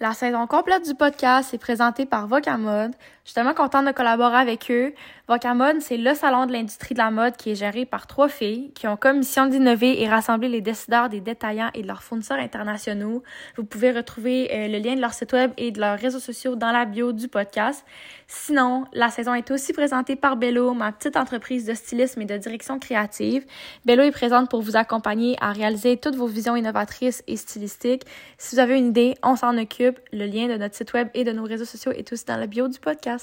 La saison complète du podcast est présentée par Vocamode. Je suis tellement contente de collaborer avec eux. Vocamode, c'est le salon de l'industrie de la mode qui est géré par trois filles qui ont comme mission d'innover et rassembler les décideurs des détaillants et de leurs fournisseurs internationaux. Vous pouvez retrouver euh, le lien de leur site web et de leurs réseaux sociaux dans la bio du podcast. Sinon, la saison est aussi présentée par Bello, ma petite entreprise de stylisme et de direction créative. Bello est présente pour vous accompagner à réaliser toutes vos visions innovatrices et stylistiques. Si vous avez une idée, on s'en occupe. Le lien de notre site web et de nos réseaux sociaux est aussi dans la bio du podcast.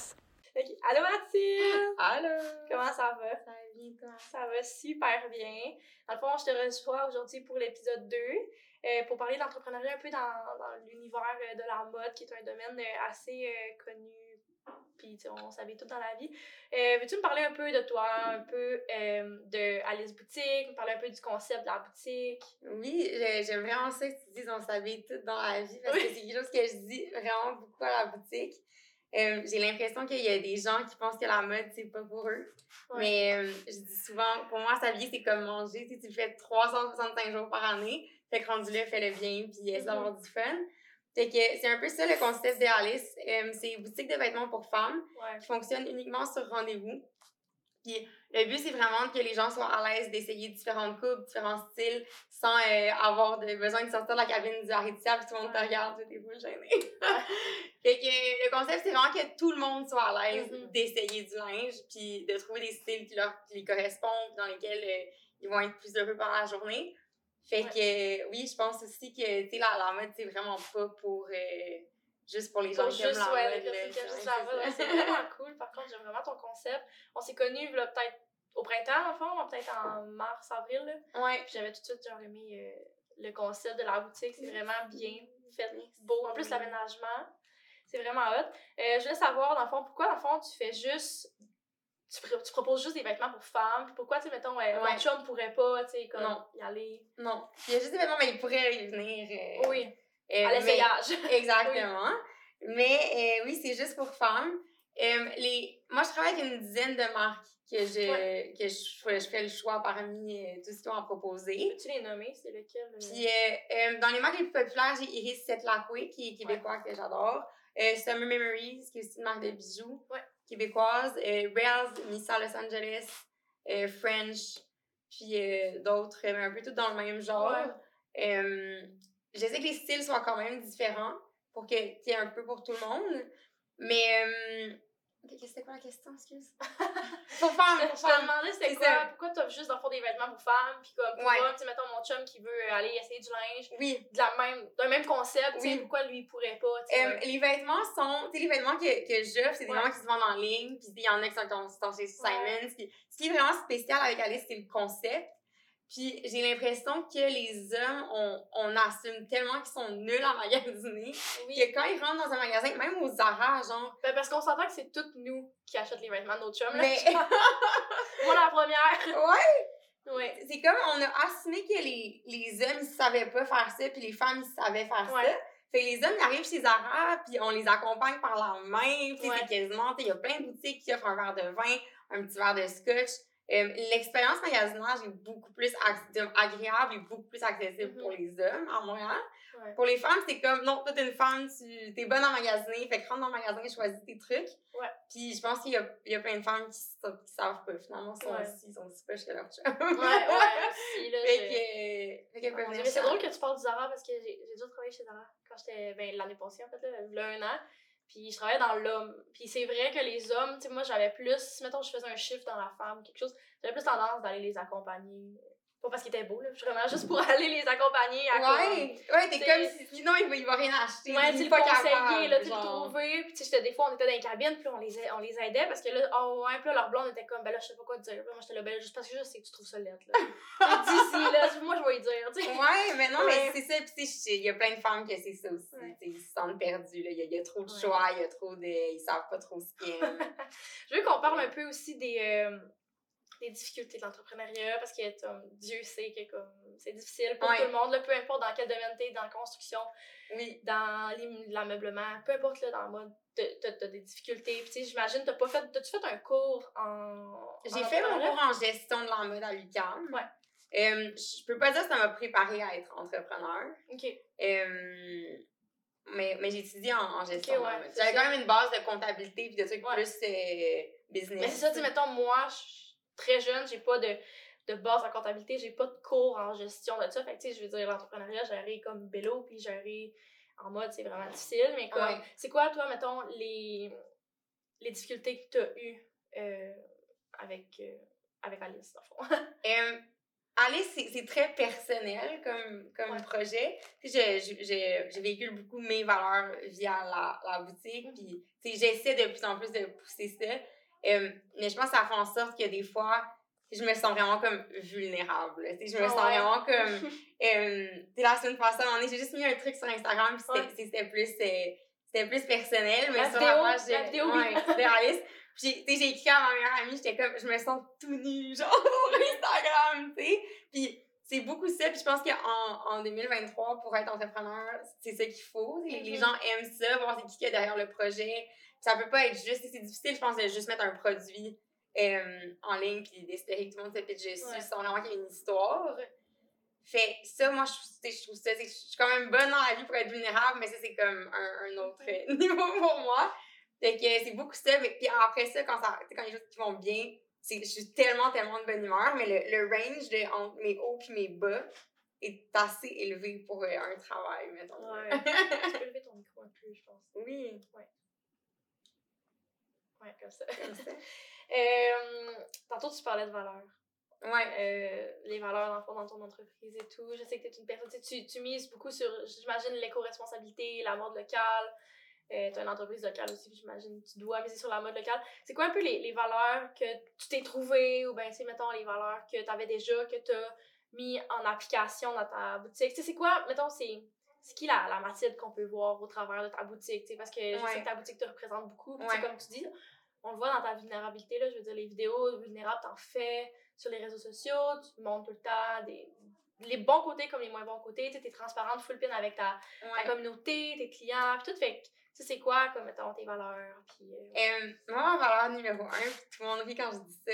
Allô Mathilde! Allô! Comment ça va? Ça va bien, toi? Ça va super bien. Dans le fond, je te reçois aujourd'hui pour l'épisode 2, euh, pour parler de l'entrepreneuriat un peu dans, dans l'univers euh, de la mode, qui est un domaine euh, assez euh, connu, puis on savait tout dans la vie. Euh, Veux-tu me parler un peu de toi, un peu euh, de Alice Boutique, me parler un peu du concept de la boutique? Oui, j'ai- j'aime vraiment ça que tu dises on s'habille tout dans la vie parce que c'est quelque chose que je dis vraiment beaucoup à la boutique. Euh, j'ai l'impression qu'il y a des gens qui pensent que la mode, c'est pas pour eux. Ouais. Mais euh, je dis souvent, pour moi, s'habiller, c'est comme manger. Tu, sais, tu le fais 365 jours par année. Fait que rendu là, fais-le bien, puis essaie Mhm. d'avoir du fun. Fait que c'est un peu ça le concept de Alice. Euh, c'est une boutique de vêtements pour femmes. Ouais. qui fonctionne uniquement sur rendez-vous. Puis le but, c'est vraiment que les gens soient à l'aise d'essayer différentes coupes, différents styles, sans euh, avoir de, besoin de sortir de la cabine du puis tout le monde te regarde, tu es full gêné. fait que le concept, c'est vraiment que tout le monde soit à l'aise Mhm. d'essayer du linge, puis de trouver des styles qui leur qui les correspondent, puis dans lesquels euh, ils vont être plus heureux pendant la journée. Fait que euh, oui, je pense aussi que la, la mode, c'est vraiment pas pour. Euh, juste pour les gens qui aiment ouais, ouais, c'est. Ouais, vraiment cool. Par contre, j'aime vraiment ton concept. On s'est connus peut-être au printemps, en fond, peut-être en mars, avril. Là. Ouais. Puis j'avais tout de suite genre, aimé euh, le concept de la boutique. C'est vraiment bien fait, beau. En plus, l'aménagement, c'est vraiment hot. Euh, je voulais savoir, dans le fond, pourquoi, dans le fond, tu fais juste. Tu, tu proposes juste des vêtements pour femmes. Pourquoi, tu sais, mettons, ouais, mon Ouais. chum pourrait pas, tu sais, comme Non. y aller? Non. Il y a juste des vêtements, mais il pourrait y venir. euh, Oui, euh, à mais- l'essayage. Exactement. Mais euh, oui, c'est juste pour femmes. Euh, les... Moi, je travaille avec une dizaine de marques que je, que je, fais- je fais le choix parmi euh, tout ce qu'ils ont à proposer. Peux-tu les nommer? C'est lequel? euh? Puis euh, euh, dans les marques les plus populaires, j'ai Iris Setlacque, qui est québécois, que j'adore. Euh, Summer Memories, qui est aussi une marque de bijoux Ouais. québécoise. Euh, Rails, Missa Los Angeles. euh, French. Puis euh, d'autres, mais un peu tout dans le même genre. Ouais. Je sais que les styles soient quand même différents pour que- qu'il y ait un peu pour tout le monde. Mais. Euh, c'était quoi la question, excuse? pour femmes, pour te- je te femmes. demandais c'était c'est quoi, ça. pourquoi t'as juste dans le fond des vêtements pour femmes, puis comme pour Ouais. hommes, tu mettons mon chum qui veut aller essayer du linge, Oui. de la même, d'un même concept, tu Oui. pourquoi lui il pourrait pas, tu. Euh, les vêtements sont. Tu sais, les vêtements que, que j'offre, c'est des Ouais. vêtements qui se vendent en ligne. Puis il y en a qui sont, qui sont chez Simons. Puis ce qui est vraiment spécial avec Alice, c'est le concept. Puis j'ai l'impression que les hommes, on, on assume tellement qu'ils sont nuls à magasiner. oui. Que quand ils rentrent dans un magasin, même aux Zara, genre. Ben, parce qu'on s'entend que c'est toutes nous qui achètent les vêtements de notre chum, là. Mais. Moi la première. ouais! Ouais. c'est comme on a assumé que les, les hommes ils savaient pas faire ça puis les femmes ils savaient faire Ouais. ça fait que les hommes ils arrivent chez Zara puis on les accompagne par la main puis c'est quasiment il y a plein de boutiques qui offrent un verre de vin un petit verre de scotch Euh, l'expérience magasinage est beaucoup plus agréable et beaucoup plus accessible pour les hommes à Montréal Ouais. pour les femmes c'est comme non toi t'es une femme tu t'es bonne à magasiner fait que rentre dans le magasin choisis tes trucs Ouais. puis je pense qu'il y y a plein de femmes qui, sa- qui savent pas finalement sont Ouais. aussi ils sont aussi poches que leur chum Ouais, ouais, là. fait que, fait mais c'est chez drôle que tu parles du Zara parce que j'ai déjà travaillé chez Zara quand j'étais, ben, l'année passée en fait, là, a un an. Puis je travaillais dans l'homme. Puis c'est vrai que les hommes, tu sais, moi j'avais plus, mettons je faisais un chiffre dans la femme, quelque chose, j'avais plus tendance d'aller les accompagner. Pas parce qu'ils étaient beaux, là, vraiment juste pour aller les accompagner à comme- Ouais, ouais, t'es comme si sinon il va, il va rien acheter. Ouais, tu le conseiller, là, tu le trouver. Puis, tu sais, des fois, on était dans les cabines, puis on les, on les aidait parce que là, oh, ouais, puis là, leur blonde était comme, ben là, je sais pas quoi te dire. Puis moi, j'étais là, ben là, juste parce que je sais que tu trouves ça laid, là. D'ici, là, moi, je vais y dire, tu sais. Ouais, mais non, Ouais. mais c'est ça. Puis, tu sais, il y a plein de femmes que c'est ça aussi. Ouais. Ils se sentent perdus. là. Il y, a- il y a trop de choix, il y a trop de. Ils savent pas trop ce qu'ils aiment. Je veux qu'on parle un peu aussi des, euh, difficultés de l'entrepreneuriat parce que comme, Dieu sait que comme c'est difficile pour Ouais. tout le monde, là, peu importe dans quel domaine t'es, dans la construction, oui. dans l'ameublement, peu importe là, dans le mode, t'as des difficultés. Puis j'imagine, t'as pas fait, t'as-tu fait un cours en. J'ai en fait mon cours en gestion de mode à l'UQAM. Ouais. Euh, je peux pas dire que ça m'a préparé à être entrepreneur. Ok. Euh, mais, mais j'ai étudié en, en gestion. Ouais, J'avais quand même une base de comptabilité puis de trucs Ouais. plus euh, business. Mais c'est ça, tu sais, mettons, moi, je très jeune, j'ai pas de, de base en comptabilité, j'ai pas de cours en gestion de ça. Fait que, tu sais, je veux dire, l'entrepreneuriat, gérer comme vélo, puis gérer en mode, c'est vraiment difficile. Mais comme, Ouais. c'est quoi, toi, mettons, les, les difficultés que t'as eues euh, avec, euh, avec Alice, dans le fond? Euh, Alice, c'est très personnel comme, comme Ouais. projet. Puis je, je, je, je véhicule beaucoup mes valeurs via la, la boutique. Puis tu sais, j'essaie de plus en plus de pousser ça. Euh, mais je pense que ça fait en sorte que des fois, je me sens vraiment comme vulnérable. Tu sais, je me sens ouais. vraiment comme... Euh, tu sais, la semaine passée, j'ai juste mis un truc sur Instagram, puis c'était Ouais. c'était plus, euh, c'était plus personnel, mais La sur vidéo, la page la vidéo, ouais. Puis, j'ai- tu sais, j'ai écrit à ma meilleure amie, j'étais comme, je me sens tout nue, genre, sur Instagram, tu sais. Puis, c'est beaucoup ça, puis je pense qu'en en 2023, pour être entrepreneur, c'est ça qu'il faut. Les, les Mhm. gens aiment ça, voir c'est qui qu'il y a derrière le projet. Ça peut pas être juste, c'est difficile, je pense, de juste mettre un produit euh, en ligne puis d'espérer que tout le monde se pitche dessus Ouais. sans vraiment qu'il y ait une histoire. Fait ça, moi, je, je trouve ça, je suis quand même bonne dans la vie pour être vulnérable, mais ça, c'est comme un, un autre euh, niveau pour moi. Fait que c'est beaucoup ça. Mais, puis après ça, quand, ça, quand les choses qui vont bien, je suis tellement, tellement de bonne humeur, mais le, le range de, entre mes hauts et mes bas est assez élevé pour euh, un travail, mettons. Ouais. tu peux lever ton micro un peu, je pense. oui, Ouais, comme ça. comme ça. Euh, tantôt, tu parlais de valeurs. Ouais. Euh, les valeurs fond, dans ton entreprise et tout. Je sais que tu es une personne, tu, tu mises beaucoup sur, j'imagine, l'éco-responsabilité, la mode locale. Euh, tu as une entreprise locale aussi, j'imagine tu dois miser sur la mode locale. C'est quoi un peu les, les valeurs que tu t'es trouvé ou bien, tu sais, mettons, les valeurs que tu avais déjà, que tu as mis en application dans ta boutique? Tu sais, c'est quoi, mettons, c'est. C'est qui la, la Mathilde qu'on peut voir au travers de ta boutique? tu sais, Parce que je sais que ta boutique te représente beaucoup. Ouais. Comme tu dis, on le voit dans ta vulnérabilité, là, je veux dire, les vidéos vulnérables, t'en fais sur les réseaux sociaux, tu montres tout le temps des, les bons côtés comme les moins bons côtés, tu es transparente, full pin avec ta, ta communauté, tes clients, puis tout, fait tu sais, c'est quoi, comme, mettons, tes valeurs, puis... euh, Euh, moi, ma valeur numéro un, puis tout le monde rit quand je dis ça,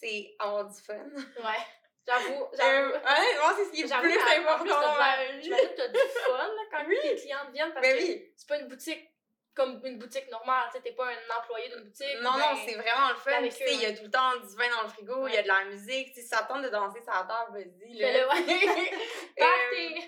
c'est avoir du fun. ouais, j'avoue, Euh, j'avoue. honnêtement, c'est ce qui est J'avoue plus important. J'imagine que t'as du fun là, quand Oui. tes clientes viennent parce Ben que oui. c'est pas une boutique comme une boutique normale, tu sais, t'es pas un employé d'une boutique. Non, non, c'est vraiment le fun. Tu sais, il y a tout le temps du vin dans le frigo, il y a de la musique. Tu sais, si ça tente de danser la table, vas-y. là. Fais-le, ouais. Euh,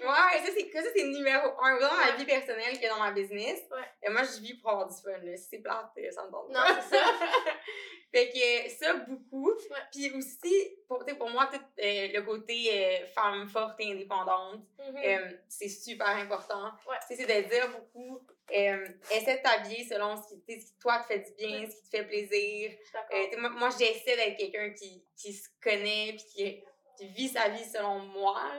ouais, ça, c'est, ça, c'est numéro un, autant dans ma vie personnelle que dans ma business. Ouais. Et moi, je vis pour avoir du fun. Là. Si c'est plate, euh, ça me tente Non, c'est ça. fait que ça, beaucoup. Puis aussi, pour, pour moi, tout euh, le côté euh, femme forte et indépendante, Mhm. euh, c'est super important. Ouais. Tu sais, c'est de dire beaucoup, euh, essaie de t'habiller selon ce qui, toi, te fait du bien, ce qui te fait plaisir. Je. Euh, moi, moi, j'essaie d'être quelqu'un qui, qui se connaît puis qui, qui vit sa vie selon moi.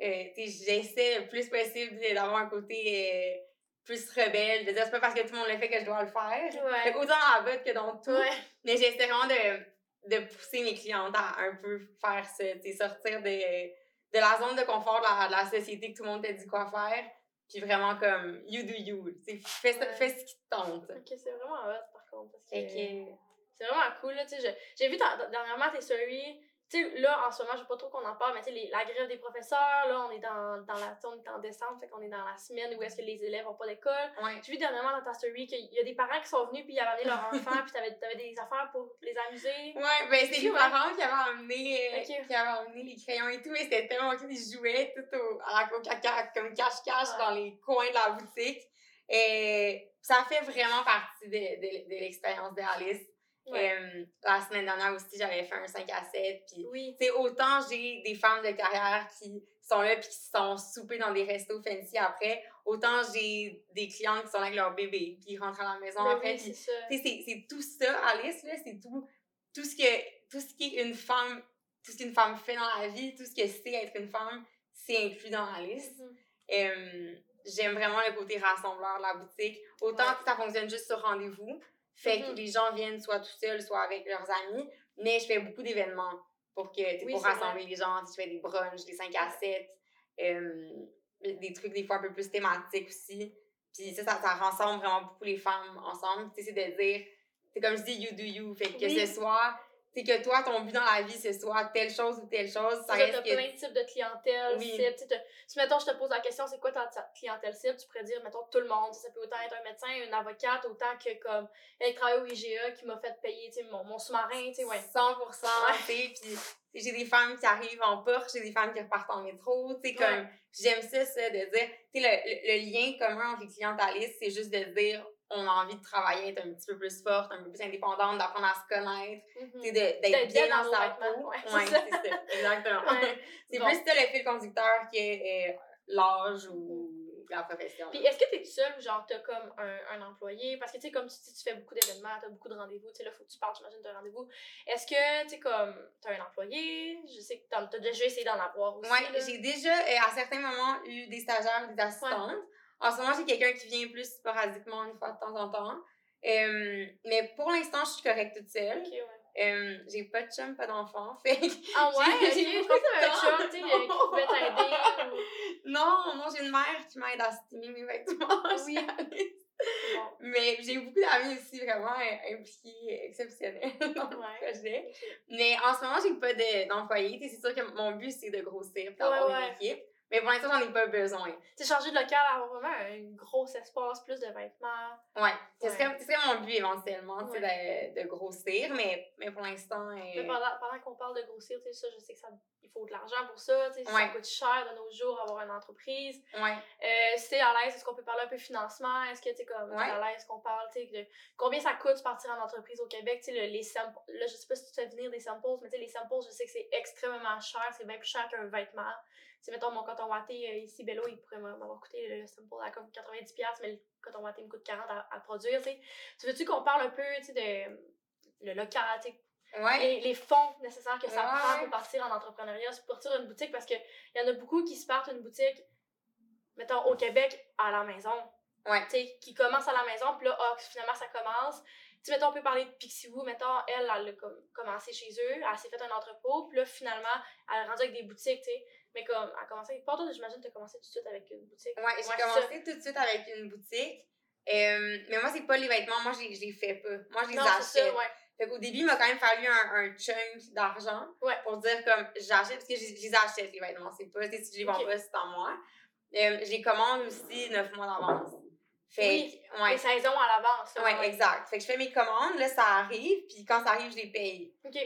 Euh, j'essaie le plus possible d'avoir un côté euh, plus rebelle, de dire c'est pas parce que tout le monde le fait que je dois le faire. Ouais. Que autant dans la botte que dans tout. Ouais. Mais j'essaie vraiment de, de pousser mes clientes à un peu faire ça, sortir de, de la zone de confort de la, de la société que tout le monde te dit quoi faire, puis vraiment comme you do you, fais, Ouais. fais ce qui te tente. Ok, c'est vraiment hot par contre. Parce que que, c'est vraiment cool. J'ai vu ta- dernièrement tes stories. Tu sais, là, en ce moment, je veux pas trop qu'on en parle, mais tu sais, la grève des professeurs, là, on est dans, dans la on est en décembre, fait qu'on est dans la semaine où est-ce que les élèves ont pas d'école. ouais. J'ai vu dernièrement dans ta story qu'il y a des parents qui sont venus puis ils avaient amené leur enfant puis t'avais avais des affaires pour les amuser. Ouais, ben c'est les Ouais. parents qui avaient amené, euh, qui avaient les crayons et tout, mais c'était tellement cool, ils jouaient tout au, à la- au caca, comme cache-cache Ouais. dans les coins de la boutique. Et ça fait vraiment partie de, de, de l'expérience d'Alice. Ouais. Euh, la semaine dernière aussi, j'avais fait un 5 à 7, puis Oui. autant j'ai des femmes de carrière qui sont là puis qui sont soupées dans des restos fancy après, autant j'ai des clientes qui sont là avec leur bébé puis ils rentrent à la maison Ben après oui, c'est tout ça, Alice, là, c'est tout, tout ce que, tout ce qui est une femme, tout ce qu'une femme fait dans la vie, tout ce que c'est être une femme, c'est inclus dans Alice. Euh, J'aime vraiment le côté rassembleur de la boutique. Autant Ouais. que ça fonctionne juste sur rendez-vous, fait que Mhm. les gens viennent soit tout seuls, soit avec leurs amis, mais je fais beaucoup d'événements pour que, Oui, pour rassembler les gens. Je fais des brunchs, des 5 à 7, euh, des trucs des fois un peu plus thématiques aussi. Puis ça, ça, ça rassemble vraiment beaucoup les femmes ensemble. Tu sais, c'est de dire, c'est comme je dis, you do you. Fait que Oui. ce soit, c'est que toi, ton but dans la vie, c'est soit telle chose ou telle chose. Ça Tu reste que... plein de types de clientèle Oui. cible. Tu sais, Si, mettons, je te pose la question, c'est quoi ta, clientèle cible, tu pourrais dire, mettons, tout le monde. Ça peut autant être un médecin, une avocate, autant que, comme, elle travaille au IGA, qui m'a fait payer, tu sais, mon, mon sous-marin, tu sais, ouais. 100%, tu sais, puis j'ai des femmes qui arrivent en Porsche, j'ai des femmes qui repartent en métro, tu sais, comme, Ouais. j'aime ça, ça, de dire, tu sais, le, le, le lien commun entre les clientalistes, c'est juste de dire, on a envie de travailler, être un petit peu plus forte, un peu plus indépendante, d'apprendre à se connaître, sais, de- d'être D'être bien dans sa peau. ouais, c'est ça. exactement. Ouais. c'est Bon. plus ça le fil conducteur que euh, l'âge ou la profession. Puis est-ce que t'es seule ou genre t'as comme un, un employé? Parce que tu sais, comme tu dis, tu fais beaucoup d'événements, t'as beaucoup de rendez-vous, tu sais, là, faut que tu parles, j'imagine, de rendez-vous. Est-ce que, tu sais, comme, t'as un employé? Je sais que t'as déjà essayé d'en avoir aussi. Là. j'ai déjà, euh, à certains moments, eu des stagiaires ou des assistantes. En ce moment, j'ai quelqu'un qui vient plus sporadiquement une fois de temps en temps. Euh, mais pour l'instant, je suis correcte toute seule. Ouais. Euh, j'ai pas de chum, pas d'enfant. Fait Ah ouais? J'ai- t'avais un chum, tu sais, euh, qui pouvait t'aider. ou- Non, non, j'ai une mère qui m'aide à steamer mes vêtements. Oui. Bon. Mais j'ai beaucoup d'amis aussi vraiment impliqués, exceptionnels dans le Ouais. projet. Mais en ce moment, j'ai pas de- d'employés. Tu sais, c'est sûr que mon but, c'est de grossir d'avoir Ouais, ouais. une équipe. Mais pour l'instant, j'en ai pas besoin. Tu sais, changer de local, avoir vraiment un gros espace, plus de vêtements. Ouais, ce Ouais. ce serait mon but éventuellement, tu sais, de, de grossir, mais, mais pour l'instant. euh, Mais pendant, pendant qu'on parle de grossir, tu sais, ça, je sais que ça, il faut de l'argent pour ça, tu sais, Ouais. ça coûte cher de nos jours avoir une entreprise. Ouais. Euh, si t'es à l'aise, est-ce qu'on peut parler un peu financement? Est-ce que t'es comme Ouais. à l'aise qu'on parle, tu sais, de combien ça coûte partir en entreprise au Québec, tu sais, le- les samples, là, je sais pas si tu fais venir des samples, mais tu sais, les samples, je sais que c'est extrêmement cher, c'est bien plus cher qu'un vêtement. Mettons, mon coton watté, euh, ici, Bello, il pourrait m'avoir coûté le sample à comme 90$, mais le coton watté me coûte 40$ à, à produire, tu veux-tu qu'on parle un peu, tu sais, de le local, Ouais. les, les fonds nécessaires que ça Ouais. prend pour partir en entrepreneuriat, pour partir une boutique, parce qu'il y en a beaucoup qui se partent une boutique, mettons, au Québec, à la maison. Ouais. Tu sais, qui commencent à la maison, puis là, ah, finalement, ça commence. Tu sais, mettons, on peut parler de Pixie Woo, mettons, elle, elle a comme, commencé chez eux, elle s'est fait un entrepôt, puis là, finalement, elle est rendue avec des boutiques, tu sais. Mais comme, elle a commencé pas toi, j'imagine tu as commencé tout de suite avec une boutique. Ouais, j'ai Ouais, commencé tout de suite avec une boutique. Euh, mais moi, c'est pas les vêtements, moi, je les- fais pas. Moi, je les achète. ça, ouais. Fait qu'au début, il m'a quand même fallu un, un chunk d'argent Ouais. pour dire comme j'achète, parce que je les achète, les vêtements. C'est pas, si je les vends pas, c'est en moi. Euh, je les commande aussi neuf mois d'avance. Fait Oui, que, ouais. Les saisons à l'avance. Ouais, exact. Fait que je fais mes commandes, là, ça arrive, puis quand ça arrive, je les paye. OK.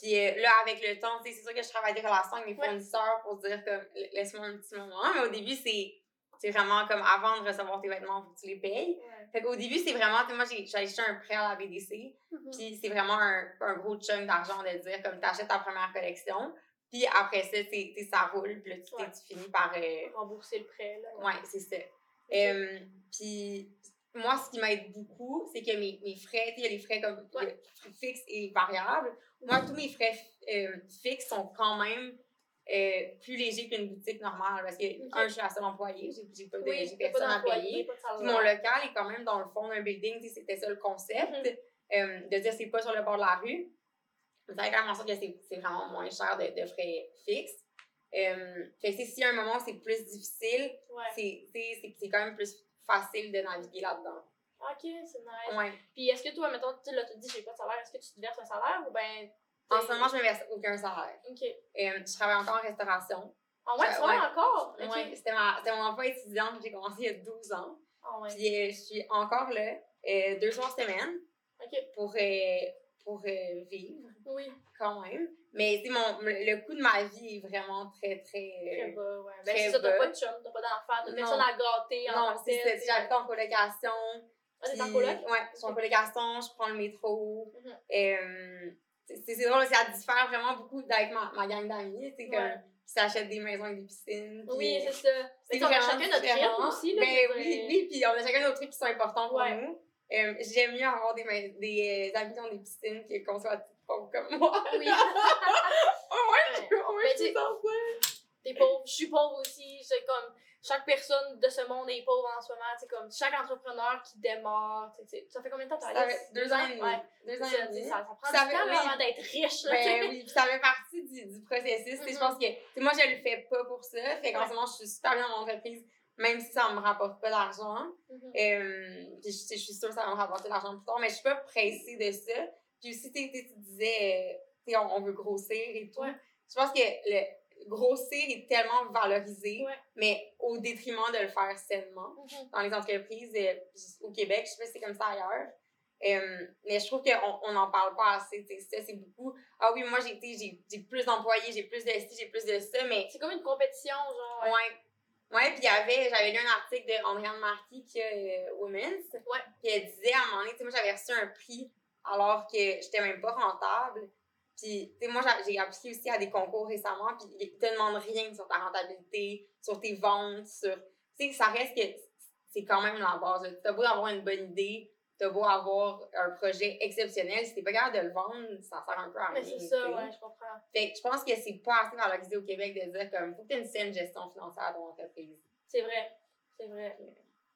Puis euh, là, avec le temps, c'est sûr que je travaille des relations avec mes Ouais. fournisseurs pour dire comme laisse-moi un petit moment. Mais au début, c'est c'est vraiment comme avant de recevoir tes vêtements, faut que tu les payes. Ouais. Fait qu'au début, c'est vraiment, moi, j'ai acheté un prêt à la BDC. Mhm. Puis c'est vraiment un, un gros chunk d'argent de dire comme t'achètes ta première collection. Puis après ça, c'est ça roule. Puis là, tu, Ouais. tu finis par. euh, rembourser le prêt. Là. ouais, c'est ça. Euh, puis moi, ce qui m'aide beaucoup, c'est que mes, mes frais, tu sais, il y a les frais comme Ouais. frais fixes et variables. Moi, tous mes frais euh, fixes sont quand même euh, plus légers qu'une boutique normale. Parce que, Ok. un, je suis la seule employée, j'ai j'ai pas de Oui, personne à payer. Puis mon local est quand même dans le fond d'un building, c'était ça le concept. Euh, de dire c'est pas sur le bord de la rue. Ça fait quand même en sorte que c'est vraiment moins cher de, de frais fixes. Euh, fait que y a un moment c'est plus difficile, Ouais. c'est quand même plus facile de naviguer là-dedans. Ok, c'est nice. Ouais. Puis est-ce que toi, mettons, tu te dis, j'ai pas de salaire, est-ce que tu te verses un salaire ou ben. En ce moment, je me verse aucun salaire. Ok. Euh, je travaille encore en restauration. Ah ouais, tu travailles encore? Ok. Ouais, c'était mon emploi étudiant que j'ai commencé il y a 12 ans. Ah ouais. Puis euh, je suis encore là, euh, deux jours semaine Ok. pour, euh, pour vivre. Oui. quand même. Mais mon le coût de ma vie est vraiment très, très. Très bas, ouais. Ben, c'est ça, t'as pas de chum, t'as pas d'enfant, t'as personne à gâter en non, c'est ça. J'habite en colocation. Ah, t'es en coloc? Ouais, je suis en colocation, je prends le métro. Mhm. Euh, c'est c'est drôle, ça diffère vraiment beaucoup d'avec ma, ma gang d'amis. Tu sais, comme, qui s'achètent des maisons avec des piscines. puis, Oui, c'est ça. Mais on a chacun notre rythme aussi, là. Ben je oui, oui, puis on a chacun nos trucs qui sont importants pour nous. Euh, J'aime mieux avoir des, des euh, amis qui ont des piscines que qu'on soit pauvres comme moi. Oui. Ouais. je, oh ouais, Mais je tu- suis pauvre, je suis pauvre aussi. C'est comme chaque personne de ce monde est pauvre en ce moment. C'est comme chaque entrepreneur qui démarre. tu sais, Ça fait combien de temps t'as Ça fait deux ans et demi. Ouais. Deux ans Ça, et tu demi. ça, ça prend Ça du fait- temps oui. avant d'être riche. là, tu. Ben oui, puis ça fait partie du, du processus. tu sais, Je pense que tu sais, moi, je le fais pas pour ça. Fait qu'en Ouais. ce moment, je suis super bien dans mon entreprise, même si ça me rapporte pas d'argent. Mhm. Euh, puis je, je suis sûre que ça va me rapporter de l'argent plus tard, mais je suis pas pressée de ça. Puis aussi, tu sais, tu sais, tu disais, euh, tu sais, on, on veut grossir et tout. Ouais. Je pense que le grossir est tellement valorisé, Ouais. mais au détriment de le faire sainement Mhm. dans les entreprises euh, au Québec. Je sais pas si c'est comme ça ailleurs. Euh, mais je trouve qu'on on n'en parle pas assez. Ça, c'est beaucoup. Ah oui, moi, j'ai plus d'employés, j'ai plus de ci, j'ai plus de ça, mais C'est comme une compétition, genre. Ouais. Ouais. Ouais, puis il y avait, j'avais lu un article de Andréane Marquis qui euh, Women's. Ouais. Puis elle disait à un moment donné, moi j'avais reçu un prix alors que j'étais même pas rentable. Puis, tu sais, moi j'ai appliqué aussi à des concours récemment, puis ils te demandent rien sur ta rentabilité, sur tes ventes, sur. Tu sais, ça reste que c'est quand même la base. T'as beau avoir une bonne idée, t'as beau avoir un projet exceptionnel, si t'es pas capable de le vendre, ça sert un peu à rien. Mais c'est ça, ouais, je comprends. Fait que je pense que c'est pas assez valorisé au Québec de dire comme faut que tu aies une saine gestion financière à ton entreprise. C'est vrai. C'est vrai.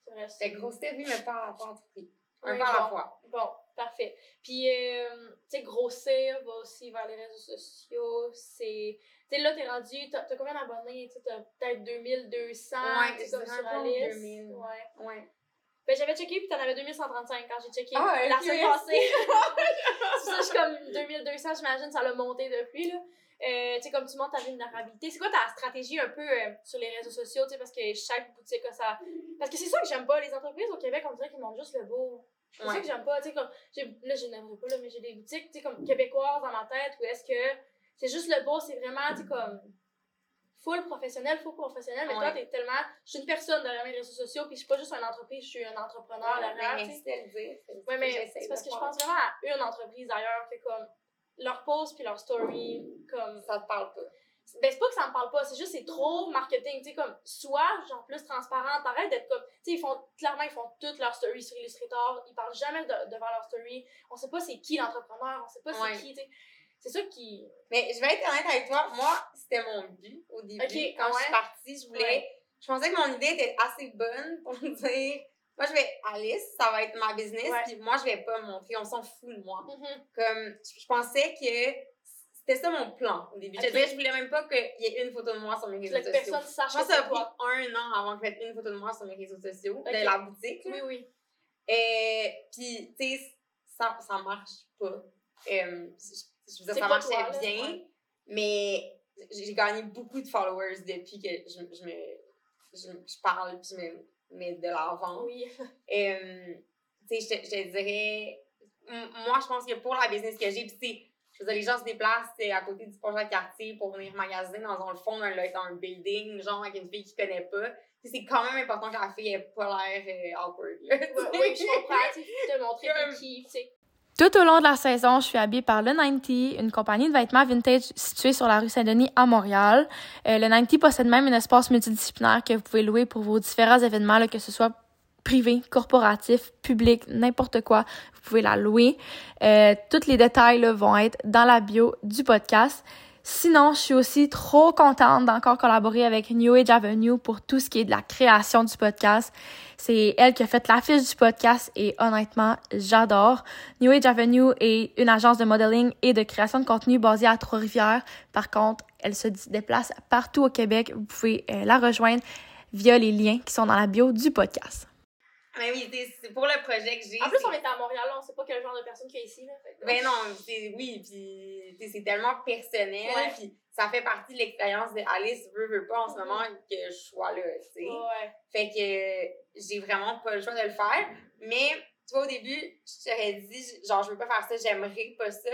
C'est vrai. Fait que oui, mais pas, pas entrepris. Un pas à la bon. fois. Bon, parfait. Puis, euh, tu sais, grossir va aussi vers les réseaux sociaux. C'est. Tu sais, là, t'es rendu. T'as t'as combien d'abonnés? Tu t'as peut-être 2200. Ouais, sur la liste. 2000. Ouais. Ouais. Ben, j'avais checké, puis t'en avais 2135 quand j'ai checké. Ah, la semaine passée. ça, je suis comme 2200, j'imagine, ça l'a monté depuis, là. Euh, tu sais, comme tu montes ta vulnérabilité. C'est quoi ta stratégie un peu euh, sur les réseaux sociaux, tu sais, parce que chaque boutique a sa. Parce que c'est ça que j'aime pas. Les entreprises au Québec, on dirait qu'ils montrent juste le beau. C'est ça Ouais. que j'aime pas, tu sais, comme. Là, je n'aimerais pas, là, mais j'ai des boutiques, tu sais, comme québécoises dans ma tête où est-ce que c'est juste le beau, c'est vraiment, tu sais, comme. Full professionnel, full professionnel, mais toi, Ouais. t'es tellement. Je suis une personne derrière mes réseaux sociaux, puis je suis pas juste une entreprise, je suis un entrepreneur derrière, mais le dire. c'est ce Ouais, que mais c'est parce que je pense vraiment à une entreprise d'ailleurs que comme leur post puis leur story comme Ça te parle pas. ben c'est pas que ça me parle pas c'est juste c'est trop marketing tu sais comme soit genre plus transparente arrête d'être comme tu sais ils font clairement ils font toutes leurs stories sur Illustrator ils parlent jamais de, devant leur story on sait pas c'est qui l'entrepreneur on sait pas Ouais. c'est qui tu sais c'est ça qui Mais je vais être honnête avec toi. Moi, c'était mon but au début. Quand je ouais. suis partie, je voulais. Ouais. Je pensais que mon idée était assez bonne pour me dire. Moi, je vais. Alice, ça va être ma business. Puis moi, je vais pas me montrer. On s'en fout de moi. Mhm. comme je pensais que c'était ça mon plan au début. Je dirais, voulais même pas qu'il y ait une photo de moi sur mes réseaux sociaux. personne sache Je pense que que ça a pris un an avant que je mette une photo de moi sur mes réseaux sociaux, de la boutique. oui oui Et puis, tu sais, ça, ça marche pas. Euh, je, je veux dire, C'est ça marchait toi, bien, ouais. mais j'ai j'ai gagné beaucoup de followers depuis que je, je me je, je parle puis je me mets de l'avant. oui Euh, tu sais, je, dirais, moi, je pense que pour la business que j'ai, puis je veux dire, les gens se déplacent à côté du projet quartier pour venir magasiner dans un fond d'un dans un building, genre avec une fille qui connaît pas. C'est quand même important que la fille ait pas l'air euh, awkward. là, Ouais, oui je comprends tu sais te montrer Comme- qui tu sais Tout au long de la saison, je suis habillée par le 90, une compagnie de vêtements vintage située sur la rue Saint-Denis à Montréal. Euh, le 90 possède même un espace multidisciplinaire que vous pouvez louer pour vos différents événements, que ce soit privé, corporatif, public, n'importe quoi, vous pouvez la louer. Euh, tous les détails vont être dans la bio du podcast. Sinon, je suis aussi trop contente d'encore collaborer avec New Age Avenue pour tout ce qui est de la création du podcast. C'est elle qui a fait l'affiche du podcast et honnêtement, j'adore. New Age Avenue est une agence de modeling et de création de contenu basée à Trois-Rivières. Par contre, elle se déplace partout au Québec. Vous pouvez euh, la rejoindre via les liens qui sont dans la bio du podcast. Mais oui, c'est pour le projet que j'ai. en plus on était à Montréal on sait pas quel genre de personne qui est ici là fait Ben non, oui, puis c'est tellement personnel, Ouais. puis ça fait partie de l'expérience de Alice veut, veut pas en ce Mhm. moment que je sois là, tu sais. ouais Fait que j'ai vraiment pas le choix de le faire. Mais tu vois, au début, je t'aurais dit, genre, je veux pas faire ça, j'aimerais pas ça.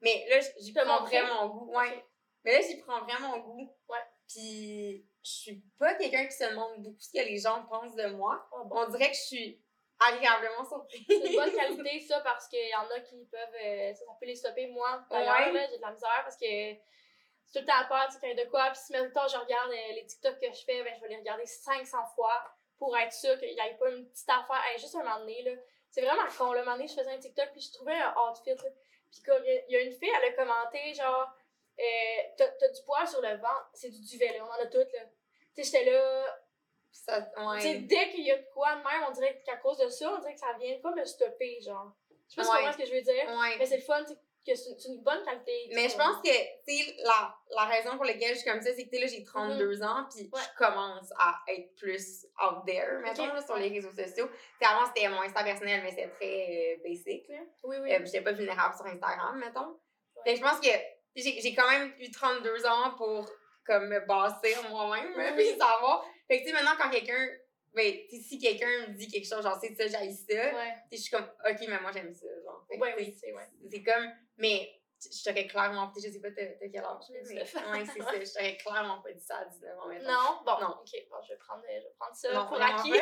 Mais là, j'y prends vraiment goût. Ouais. Mais là, j'y prends vraiment goût. Ouais. Puis je suis pas quelqu'un qui se demande beaucoup ce que les gens pensent de moi. Ah, bon. On dirait que je suis agréablement surprise. C'est une bonne qualité, ça, parce qu'il y en a qui peuvent. euh, ça peut les stopper. Moi, d'ailleurs, Ouais. j'ai de la misère parce que tout le temps peur, tu sais, de quoi. Puis si même temps, je regarde euh, les TikTok que je fais, ben, je vais les regarder 500 fois pour être sûre qu'il n'y ait pas une petite affaire. Hey, juste un moment donné, là. C'est vraiment con. Le moment donné, je faisais un TikTok, puis je trouvais un outfit, là. Puis comme, il y a- il y, a une fille, elle a commenté, genre, euh, t'as du poil sur le ventre, c'est du duvet, là. On en a toutes, là. Tu sais, j'étais là, Ça, ouais. dès qu'il y a de quoi même, on dirait qu'à cause de ça, on dirait que ça vient pas me stopper, genre. Je sais pas si tu Ouais. comprends ce que je veux dire. Ouais. Mais c'est le fun, que c'est une bonne qualité. Mais je pense que, tu sais, la, la raison pour laquelle je suis comme ça, c'est que, tu là, j'ai 32 ans, puis Mm-hmm. Ouais. je commence à être plus out there, mettons, là, sur les réseaux sociaux. Tu avant, c'était mon Insta personnel, mais c'était très euh, basic, là. Oui, oui. Euh, j'étais pas vulnérable sur Instagram, mettons. Ouais. Fait que je pense que j'ai quand même eu 32 ans pour comme me bâtir moi-même, Oui. puis savoir. Fait que, tu sais, maintenant, quand quelqu'un, ben, si quelqu'un me dit quelque chose, genre, c'est ça, j'aille ça, Ouais. je suis comme, ok, mais moi, j'aime ça, genre. Fait Ouais, oui, c'est ouais. c'est comme, mais je t'aurais clairement, je sais pas, t'as quel âge, mais, 19. ouais, c'est ça, je t'aurais clairement pas dit ça à 19 ans, mettons. Non? Bon, Non. ok, bon, je vais prendre, je vais prendre ça Non, pour acquis.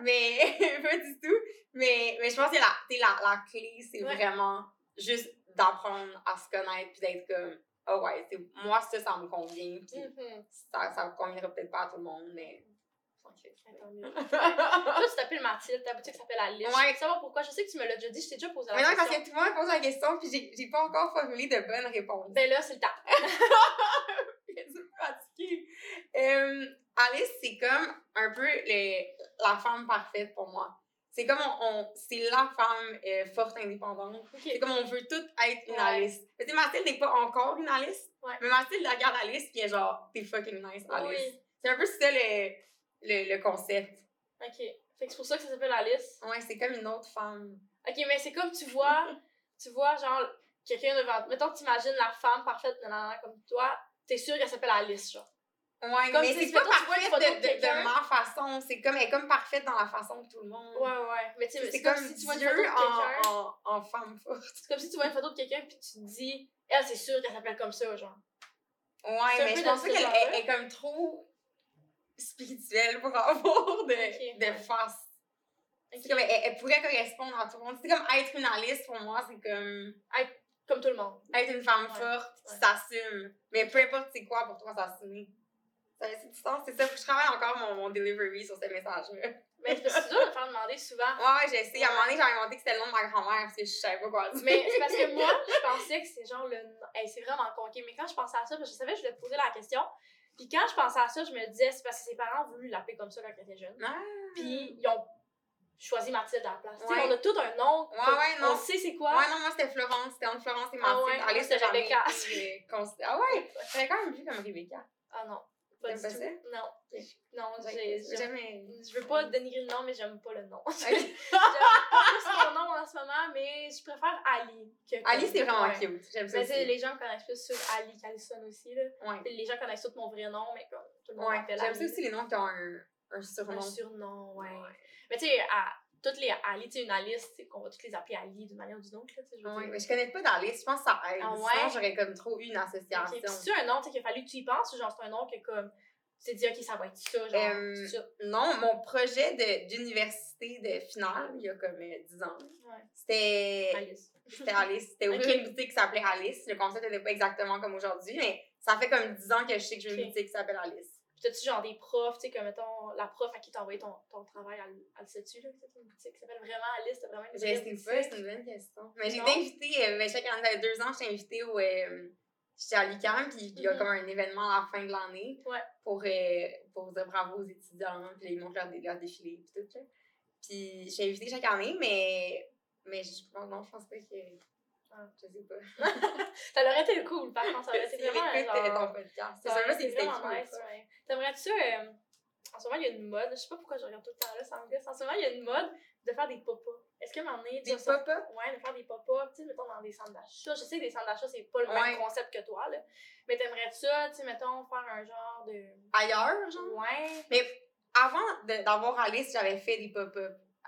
mais pas du tout. Mais, mais je pense que la, la, la clé, c'est Ouais. vraiment juste d'apprendre à se connaître puis d'être comme, oh ouais, c'est- moi, ça, ça me convient. Puis Mhm. ça, ça conviendra peut-être pas à tout le monde, mais. ok. Ouais, tant mieux. Toi, tu t'appelles Mathilde, ta boutique s'appelle Alice. Ouais. Je veux savoir pourquoi. Je sais que tu me l'as déjà dit, je t'ai déjà posé la Mais non, parce que tout le monde pose la question puis j'ai- pas encore formulé de bonnes réponses. Ben là, c'est le temps. Je suis fatiguée. Euh, Alice, c'est comme un peu le- la femme parfaite pour moi. C'est comme on, on- c'est la femme euh, forte, indépendante. C'est comme on veut toutes être une Ouais. Alice. Mais tu sais, Mathilde n'est pas encore une Alice. Ouais. Mais Mathilde regarde Alice puis elle est genre, t'es fucking nice, Alice. Oui. C'est un peu ça le, le, le concept. Ok. Fait que c'est pour ça que ça s'appelle Alice. Ouais, c'est comme une autre femme. Ok, mais c'est comme tu vois, tu vois, genre, quelqu'un devant. Mettons que tu imagines la femme parfaite, nanana, comme toi, t'es sûr qu'elle s'appelle Alice, genre. Ouais, Comme mais c'est pas photo de de, de, ma façon. C'est comme, elle est comme parfaite dans la façon de tout le monde. Ouais, ouais. Mais tu sais, C'est comme comme si tu vois une photo de quelqu'un. en, en, en femme forte. C'est comme si tu vois une photo de quelqu'un puis tu te dis, elle, c'est sûr qu'elle s'appelle comme ça, genre. Ouais, mais je pense qu'elle est, est comme trop spirituelle pour avoir de, Ok, de ouais. face. Comme, elle, elle pourrait correspondre à tout le monde. C'est comme être une Alice pour moi, c'est comme Comme tout le monde. être une femme Ouais, forte qui ouais. s'assume. Mais peu importe c'est quoi pour toi s'assumer. Sens, c'est ça. Faut que je travaille encore mon, mon delivery sur ce message-là. Mais c'est c'est dur de faire demander souvent. Ouais, ouais, je sais. À un moment donné, j'avais inventé que c'était le nom de ma grand-mère parce que je savais pas quoi dire. Mais c'est parce que moi, je pensais que c'est genre le. Hey, c'est vraiment conqué. Mais quand je pensais à ça, parce que je savais que je voulais te poser la question. Puis quand je pensais à ça, je me disais, c'est parce que ses parents ont voulu l'appeler comme ça quand elle était jeune. Ah. Puis ils ont choisi Mathilde à la place. Ouais. on a tout un nom. Ouais, comme- ouais, non. On sait c'est quoi. Ouais, non, moi c'était Florence. C'était entre Florence et Ah Mathilde. ouais, moi, Alice, c'était Rebecca. Ah ouais, j'avais quand même vu comme Rebecca. Ah non. Pas du pas tout. Non. Non, j'ai. Jamais. Je veux pas dénigrer le nom, mais j'aime pas le nom. J'aime pas plus son nom en ce moment, mais je préfère Ali. Que Ali, c'est vraiment Ouais. cute. J'aime ça Mais aussi. les gens me connaissent plus sur Ali qu'Alison aussi. Là. Ouais. Les gens connaissent tout mon vrai nom, mais comme tout le monde Ouais, m'appelle j'aime ça aussi les noms qui ont un, un surnom. Un surnom, ouais. Mais tu sais, à toutes les Ali, tu sais, une Alice, c'est qu'on va toutes les appeler Ali d'une manière ou d'une autre. Là, je Ouais, dire. mais je connais pas d'Alice, je pense que ça aide. Ah Sinon, ouais? j'aurais comme trop eu une association. Puis c'est un nom qu'il a fallu que tu y penses ou genre c'est un nom que comme tu t'es dit, ok, ça va être ça, genre, Euh, ça. Non, mon projet d'université de, finale, il y a comme euh, 10 ans, Ouais. c'était Alice. c'était Alice. C'était ouvrir Ok. une boutique qui s'appelait Alice. Le concept n'était pas exactement comme aujourd'hui, mais ça fait comme 10 ans que je sais que je veux une boutique qui s'appelle Alice. T'as-tu genre des profs, tu sais, comme mettons, la prof à qui t'as envoyé ton, ton travail, elle, elle le sait-tu, là, c'est une boutique qui s'appelle vraiment Alice, t'as vraiment une Je vraie sais boutique? pas, c'est une bonne question. Mais j'ai été invitée, euh, ben, chaque année, j'avais deux ans, j'étais invitée au. euh, J'étais à l'UQAM, puis il y a Mhm. comme un événement à la fin de l'année Ouais. pour, euh, pour dire bravo aux étudiants, puis ils montrent leur, dé- leur défilé, puis tout. Là. Puis j'étais invitée chaque année, mais, mais je, non, je pense pas que. Ah. Je sais pas. Ça aurait été cool, par contre, ça aurait été vraiment. écoute, genre, ton podcast. C'était vraiment écrit ou nice, ouais. T'aimerais-tu ça, euh, en ce moment, il y a une mode, je sais pas pourquoi je regarde tout le temps là, ça me gosse. En ce moment, il y a une mode de faire des pop Est-ce moment donné, tu Des pop-up? Ouais, de faire des pop-up, tu sais, mettons dans des centres d'achat. Je sais que des centres d'achat, c'est pas le Ouais. même concept que toi, là. Mais t'aimerais ça, tu sais, mettons, faire un genre de. Ailleurs, genre? Ouais. Mais avant d'avoir Alice, j'avais fait des pop-up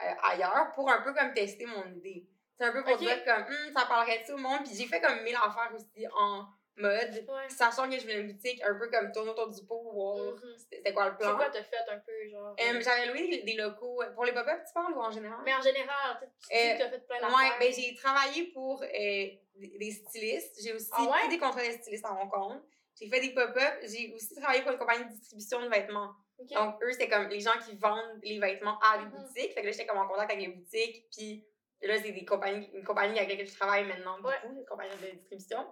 euh, ailleurs pour un peu comme tester mon idée. C'est un peu pour dire comme, Hum, ça parlerait-tu au monde? Puis j'ai fait comme mille affaires aussi en mode, Ouais. sachant que je voulais une boutique un peu comme tourner autour du pot, voir Mhm. c'était c'était quoi le C'est plan. quoi t'as fait un peu, genre. Euh, j'avais loué des, locaux euh, pour les pop-up, tu parles ou en général? Mais en général, tu Euh, t'as fait plein Ouais, d'affaires. ben j'ai travaillé pour euh, des, stylistes. J'ai aussi Ah ouais? pris des contrats de stylistes à mon compte. J'ai fait des pop-up. J'ai aussi travaillé pour une compagnie de distribution de vêtements. Donc, eux, c'est comme les gens qui vendent les vêtements à des Mhm. boutiques. Fait que là, j'étais comme en contact avec les boutiques. Puis là, c'est des compagnies, une compagnie avec laquelle je travaille maintenant beaucoup, Ouais. une compagnie de distribution.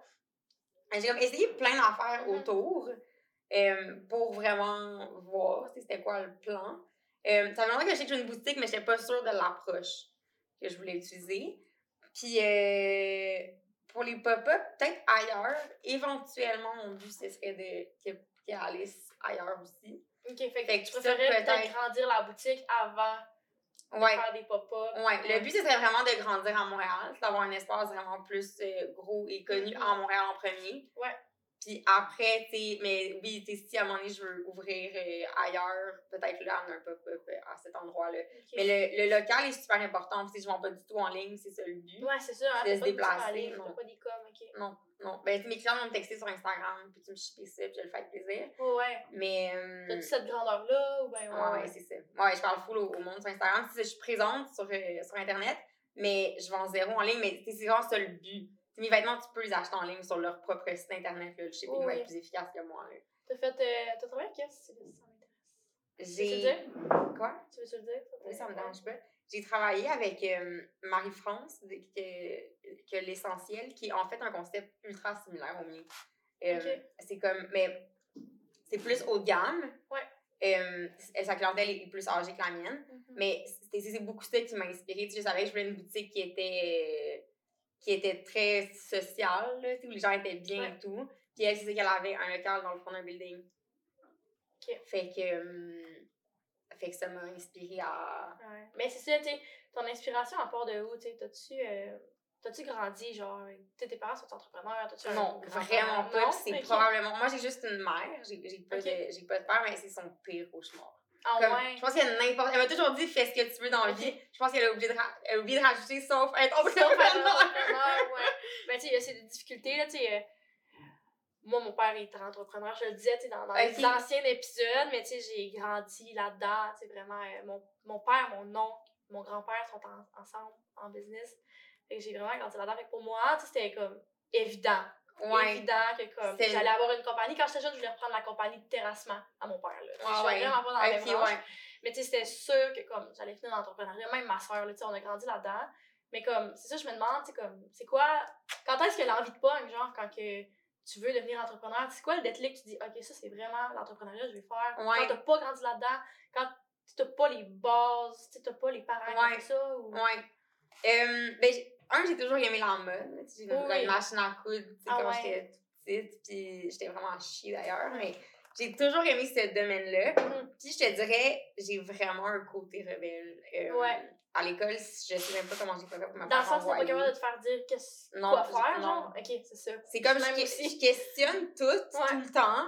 J'ai comme essayé plein d'affaires Mhm. autour euh, pour vraiment voir c'était quoi le plan. Euh, ça fait longtemps que je j'ai une boutique, mais j'étais pas sûre de l'approche que je voulais utiliser. Puis euh, pour les pop-up, peut-être ailleurs. Éventuellement, mon but, ce serait de que, que Alice ailleurs aussi. Ok, fait que Fait que tu préférais peut-être grandir la boutique avant Ouais. faire des pop-up. Ouais, le but, ce serait vraiment de grandir à Montréal, d'avoir un espace vraiment plus euh, gros et connu Mhm. à Montréal en premier. Ouais. Puis après, tu sais, mais oui, tu sais, si à un moment donné, je veux ouvrir euh, ailleurs, peut-être là, un pop-up à cet endroit-là. Mais le, le local est super important, sais, je vends pas du tout en ligne, c'est ça le but. Ouais, c'est ça. Hein, de se pas déplacer, ligne, non. Pas. Non, non. Ben, mes clients vont me texter sur Instagram, puis tu me shipper ça, puis je le fais avec plaisir. Ouais. Mais. euh, T'as-tu cette grandeur-là ou ben Ouais, ouais, c'est ça. Ouais, je parle full au, au monde sur Instagram. Je suis présente sur, euh, sur Internet, mais je vends zéro en ligne. Mais tu sais, c'est vraiment ça le but. Mes vêtements, tu peux les acheter en ligne sur leur propre site Internet. Là. Le shipping Oui. va être plus efficace que moi. T'as fait. euh, T'as travaillé avec quel styliste, ça m'intéresse. Tu veux le J'ai. dire? Quoi? Tu veux-tu le dire? Oui, ça me dérange pas. J'ai travaillé avec euh, Marie-France, que, que l'essentiel, qui est en fait un concept ultra similaire au mien. Euh, Ok. C'est comme, mais c'est plus haut de gamme. Ouais. Euh, sa clientèle est plus âgée que la mienne. Mhm. Mais c'est c'est beaucoup ça qui m'a inspirée. Tu sais, je savais que je voulais une boutique qui était, qui était très sociale, là, tu où les gens étaient bien Ouais. et tout. Puis elle, c'est qu'elle avait un local dans le fond d'un building. Ok. Fait que, hum, fait que ça m'a inspirée à. Ouais. Mais c'est ça, tu sais, ton inspiration à part de où, tu sais, t'as-tu. euh, T'as-tu grandi, genre, tu tes parents sont entrepreneurs, t'as-tu un Non, vraiment pas. C'est probablement. Moi, j'ai juste une mère. J'ai j'ai pas, de, j'ai pas de père, mais c'est son pire cauchemar. Ah Comme, ouais. Je pense a n'importe. Elle m'a toujours dit fais ce que tu veux dans la vie. Je pense qu'elle a oublié de, ra- elle a oublié de rajouter sauf être entrepreneur. Tu sais, il y a ces difficultés, là, tu sais. euh, moi, mon père est entrepreneur, je le disais, tu sais, dans, dans les anciens épisodes, mais tu sais, j'ai grandi là-dedans, tu sais, vraiment. euh, mon, mon père, mon oncle, mon grand-père sont en- ensemble en business. Fait que j'ai vraiment grandi là-dedans. Fait que pour moi, tu sais, c'était comme évident. Ouais. Évident que comme C'est- j'allais avoir une compagnie. Quand j'étais jeune, je voulais reprendre la compagnie de terrassement à mon père. Là. Je Ah suis ouais. vraiment pas dans la même ouais. Mais tu sais, c'était sûr que comme j'allais finir dans l'entrepreneuriat, même ma soeur, tu sais, on a grandi là-dedans. Mais comme, c'est ça, je me demande, sais, comme, c'est quoi, quand est-ce que l'envie de pogne, genre, quand que tu veux devenir entrepreneur, c'est quoi le déclic, tu dis, ok, ça, c'est vraiment l'entrepreneuriat que je vais faire? Ouais. Quand t'as pas grandi là-dedans, quand t'as pas les bases, t'as pas les parents Ouais. ça, ou. Ouais. Euh, ben, un, j'ai toujours aimé la mode. Tu sais, J'ai une, Oui. une machine à coudre, tu sais, Ah quand ouais. j'étais toute petite, puis j'étais vraiment chier d'ailleurs, mais j'ai toujours aimé ce domaine-là. Mhm. Puis je te dirais, j'ai vraiment un côté rebelle. Euh, Ouais. À l'école, je sais même pas comment j'ai fait pour me Dans le sens, t'es pas capable de te faire dire qu'est-ce quoi faire, non. genre? Ok, c'est ça. C'est comme je, je questionne tout, Ouais. tout le temps.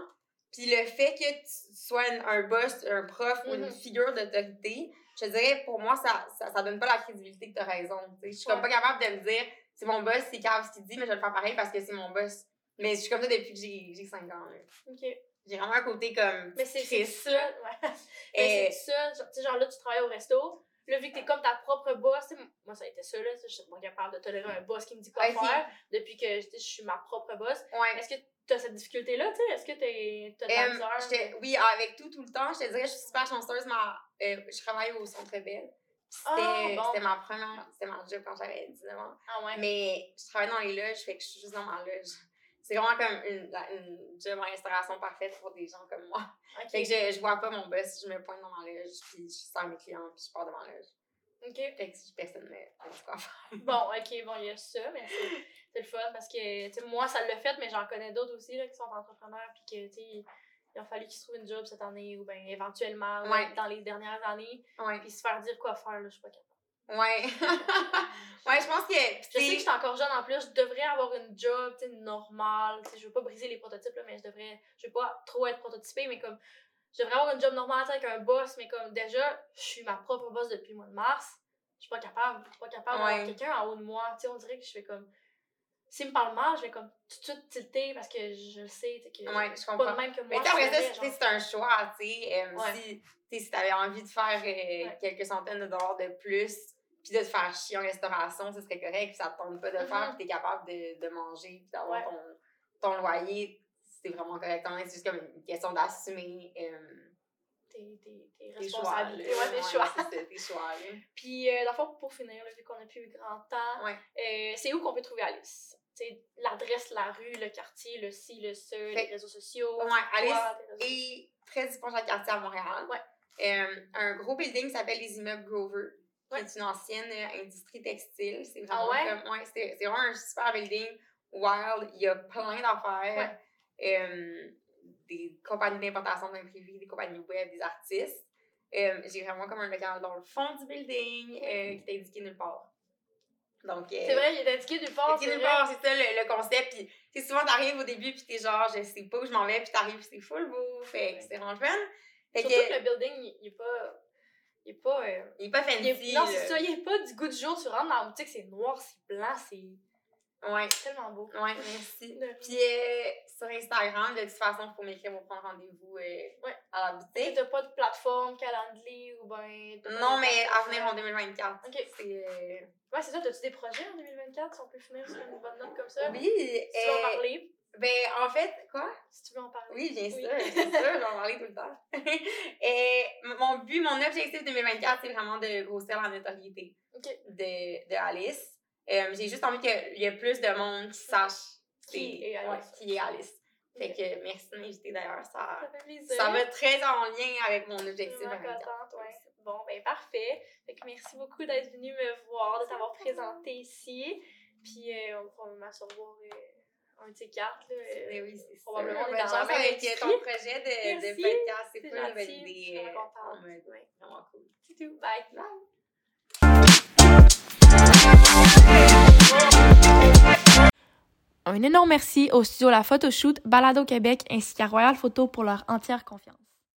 Puis le fait que tu sois un, un boss, un prof ou une Mhm. figure d'autorité, je te dirais, pour moi, ça, ça, ça donne pas la crédibilité que tu as raison. tu sais. Je suis comme pas capable de me dire, c'est mon boss, c'est grave ce qu'il dit, mais je vais le faire pareil parce que c'est mon boss. Mais je suis comme ça depuis que j'ai j'ai 5 ans. là. Ok. J'ai vraiment un côté comme. Mais c'est ça. Ouais. Mais Et- c'est ça. Tu sais, genre là, tu travailles au resto. Là, vu que t'es comme ta propre boss, moi, ça a été ça, là. Je suis pas capable de tolérer un boss qui me dit quoi faire depuis que je suis ma propre boss. Ouais. Est-ce que t'as cette difficulté-là, tu sais? Est-ce que t'es- t'as de la Euh, misère? j'étais- oui, avec tout, tout le temps, je te dirais, je suis super chanceuse, mais euh, je travaille au Centre Belle. Puis C'était Ah, bon. c'était ma première, c'était ma job quand j'avais 19 ans. Ah ouais. Mais je travaille dans les loges, fait que je suis juste dans ma loge. C'est vraiment comme une, une job en restauration parfaite pour des gens comme moi. Fait que je, je vois pas mon boss, je me pointe dans ma loge, puis je sers mes clients, puis je pars de ma loge. Ok. Fait que personne ne quoi faire. Bon, ok, bon, il y a ça, mais c'est le fun parce que, tu sais, moi, ça l'a fait, mais j'en connais d'autres aussi, là, qui sont entrepreneurs, puis que, tu sais, il a fallu qu'ils se trouvent une job cette année, ou bien éventuellement, Ouais. dans les dernières années, puis se faire dire quoi faire, là, je suis pas capable. Ouais. ouais, je pense que. Je sais que je suis encore jeune en plus, je devrais avoir une job, tu sais, normale, tu sais, je veux pas briser les prototypes, là, mais je devrais, je veux pas trop être prototypée, mais comme, je devrais avoir une job normale, tu sais, avec un boss, mais comme, déjà, je suis ma propre boss depuis le mois de mars, je suis pas capable, je suis pas capable d'avoir Ouais. quelqu'un en haut de moi, tu sais, on dirait que je fais comme, s'il me parle mal, je vais comme tout de suite tilter parce que je le sais, tu sais, que Ouais, je pas comprends. le même que moi. Mais après ça, c'est- genre. un choix, tu sais. euh, Ouais. Si, si t'avais envie de faire euh, quelques centaines de dollars de plus, puis de te faire chier en restauration, ce serait correct, puis ça te tente pas de le faire, Mhm. puis t'es capable de, de manger, puis d'avoir Ouais. ton, ton loyer, c'est vraiment correct. C'est juste comme une question d'assumer euh, tes, tes, tes tes choix. là. responsabilités, ouais, tes choix. tes choix, là. Puis, euh, dans le fond, pour finir, là, vu qu'on a plus eu grand temps, Ouais. euh, c'est où qu'on peut trouver Alice? C'est l'adresse, la rue, le quartier, le ci, le ça, les réseaux sociaux. Ouais, Alice et près du pont Jacques-Cartier à Montréal. Ouais. Euh, un gros building qui s'appelle les immeubles Grover, Ouais. qui est une ancienne euh, industrie textile. C'est vraiment Ah comme. Ouais, c'est c'est vraiment un super building wild. Il y a plein d'affaires. Euh, des compagnies d'importation d'imprimés, des compagnies web, des artistes. Euh, j'ai vraiment comme un local dans le fond du building euh, qui est indiqué nulle part. Donc, euh, C'est vrai, il est indiqué nulle part. indiqué c'est nulle vrai. part, c'est ça le, le concept. Puis, tu sais, souvent, t'arrives au début, puis t'es genre, je sais pas où je m'en vais, puis t'arrives, puis c'est full beau. Fait que c'est vraiment fun. Fait Surtout que, que le building, il, il est pas. Il est pas. euh, il est pas fancy. il est- non, c'est là. ça, il est pas du goût du jour. Tu rentres dans la boutique, c'est noir, c'est blanc, c'est Ouais, tellement beau. ouais, merci. Puis euh, sur Instagram, de toute façon, pour m'écrire pour prendre rendez-vous euh, Ouais. à la boutique. t'as pas de plateforme, calendrier ou ben. Non, mais à venir en 2024. Ok. C'est. euh, Ouais, c'est ça. T'as-tu des projets en 2024 si on peut finir sur une bonne note comme ça? Oui, tu veux en euh, parler. Ben en fait, quoi? Si tu veux en parler. Oui, bien Oui. sûr, bien sûr, je vais en parler tout le temps. Et mon but, mon objectif 2024, c'est vraiment de grossir la notoriété Ok. de, de Alice. Euh, J'ai juste envie qu'il y ait plus de monde qui sache Qui est Alice. ouais, qui est Alice. Fait que merci de m'inviter d'ailleurs, ça, Ça ça va très en lien avec mon objectif Je suis vraiment 2024. contente, ouais. Bon, ben parfait. Fait que merci beaucoup d'être venu me voir, de t'avoir présenté ici. Puis euh, on va probablement se revoir euh, un de ces quatre. Là, euh, Mais oui, c'est sûr. Probablement, on est dans avec industrie. ton projet de, de Merci, podcast. C'est pas une bonne gentil, je suis idée. vraiment contente. en mode Ouais. vraiment cool. C'est tout. Bye. Bye. Un énorme merci au studio La Photoshoot, Balado Québec ainsi qu'à Royal Photo pour leur entière confiance.